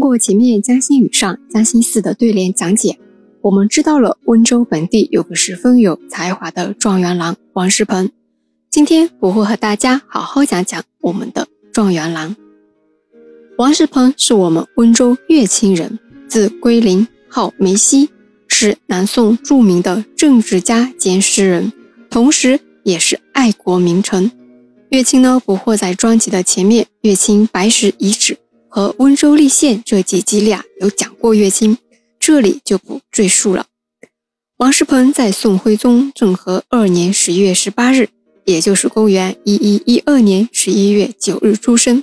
通过前面江心语上江心寺的对联讲解，我们知道了温州本地有个十分有才华的状元郎王世鹏。今天我会和大家好好讲讲我们的状元郎王世鹏，是我们温州乐清人，字归林，号梅溪，是南宋著名的政治家兼诗人，同时也是爱国名臣。乐清呢不会在专辑的前面，乐清白石遗址和温州立县这几集里啊有讲过乐清，这里就不赘述了。王世鹏在宋徽宗政和二年十月十八日。也就是公元一一一二年十一月九日出生，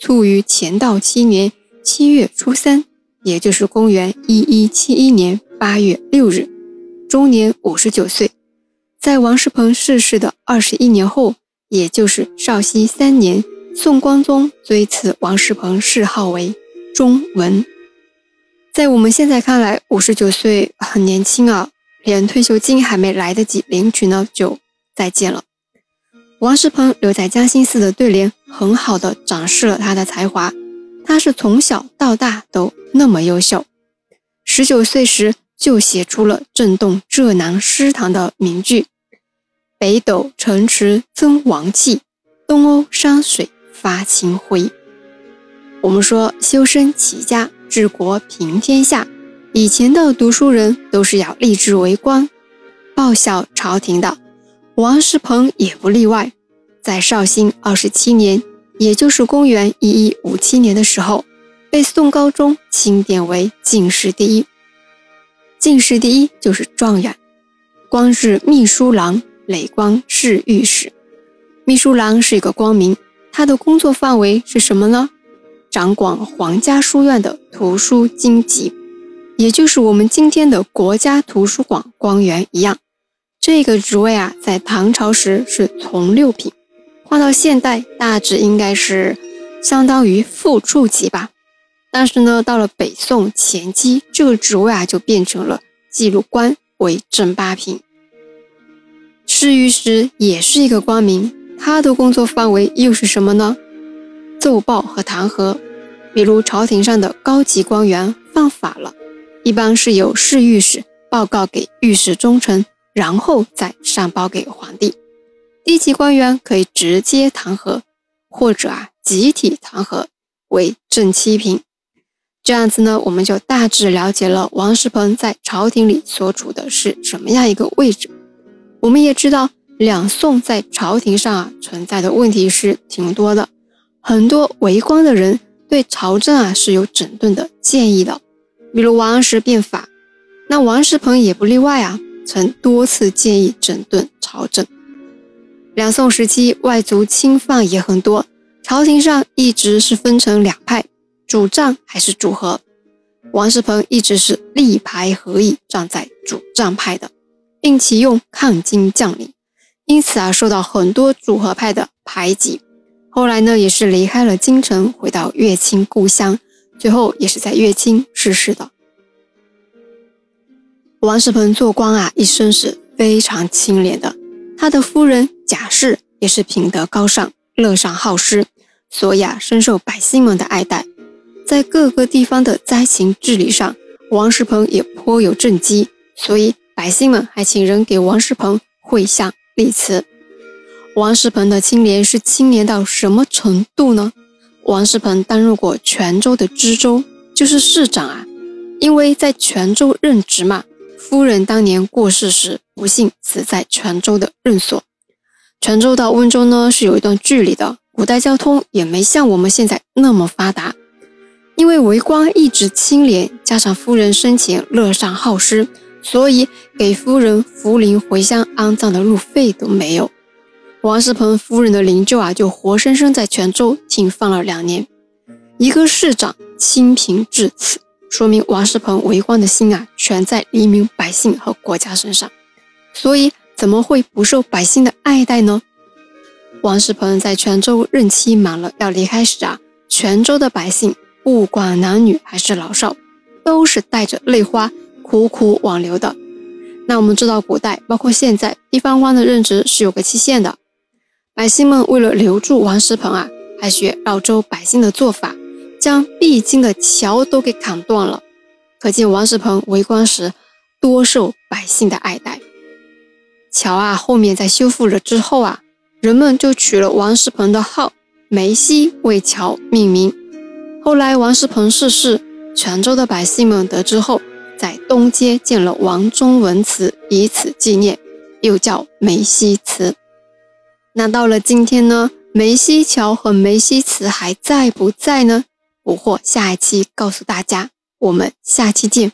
卒于乾道七年七月初三，也就是公元一一七一年八月六日，终年五十九岁。在王世鹏逝世的二十一年后，也就是绍熙三年，宋光宗追赐王世鹏谥号为忠文。在我们现在看来，五十九岁很年轻啊，连退休金还没来得及领取呢，就再见了。王世鹏留在嘉兴寺的对联，很好的展示了他的才华。他是从小到大都那么优秀，十九岁时就写出了震动浙南诗坛的名句：“北斗城池增王气，东欧山水发清辉。”我们说修身齐家治国平天下，以前的读书人都是要立志为官，报效朝廷的。王世鹏也不例外，在绍兴二十七年，也就是公元一一五七年的时候，被宋高宗钦点为进士第一。进士第一就是状元，官至秘书郎，累官侍御史。秘书郎是一个官名，他的工作范围是什么呢？掌管皇家书院的图书经籍，也就是我们今天的国家图书馆官员一样。这个职位啊，在唐朝时是从六品，换到现代大致应该是相当于副处级吧。但是呢，到了北宋前期，这个职位啊就变成了记录官，为正八品。侍御史也是一个官名，他的工作范围又是什么呢？奏报和弹劾，比如朝廷上的高级官员犯法了，一般是由侍御史报告给御史中丞。然后再上报给皇帝。低级官员可以直接弹劾，或者啊集体弹劾为正七品。这样子呢，我们就大致了解了王世鹏在朝廷里所处的是什么样一个位置。我们也知道，两宋在朝廷上啊存在的问题是挺多的，很多为官的人对朝政啊是有整顿的建议的，比如王安石变法，那王世鹏也不例外啊。曾多次建议整顿朝政。两宋时期，外族侵犯也很多，朝廷上一直是分成两派，主战还是主和。王世鹏一直是力排合议，站在主战派的，并启用抗金将领，因此啊，受到很多主和派的排挤。后来呢，也是离开了京城，回到乐清故乡，最后也是在乐清逝世的。王世鹏做官啊，一生是非常清廉的。他的夫人贾氏也是品德高尚、乐善好施，所以啊，深受百姓们的爱戴。在各个地方的灾情治理上，王世鹏也颇有政绩，所以百姓们还请人给王世鹏绘像例词。王世鹏的清廉是清廉到什么程度呢？王世鹏担任过泉州的知州，就是市长啊，因为在泉州任职嘛。夫人当年过世时，不幸死在泉州的任所。泉州到温州呢是有一段距离的，古代交通也没像我们现在那么发达。因为为官一直清廉，加上夫人生前乐善好施，所以给夫人扶灵回乡安葬的路费都没有。王世鹏夫人的灵柩啊，就活生生在泉州停放了两年。一个市长清贫至此。说明王世鹏为官的心啊，全在黎民百姓和国家身上，所以怎么会不受百姓的爱戴呢？王世鹏在泉州任期满了要离开时啊，泉州的百姓不管男女还是老少，都是带着泪花苦苦挽留的。那我们知道，古代包括现在，地方官的任职是有个期限的，百姓们为了留住王世鹏啊，还学饶州百姓的做法。将必经的桥都给砍断了，可见王世鹏为官时多受百姓的爱戴。桥啊，后面在修复了之后啊，人们就取了王世鹏的号梅溪为桥命名。后来王世鹏逝世，泉州的百姓们得知后，在东街建了王中文祠，以此纪念，又叫梅溪祠。那到了今天呢，梅溪桥和梅溪祠还在不在呢？捕获下一期告诉大家，我们下期见。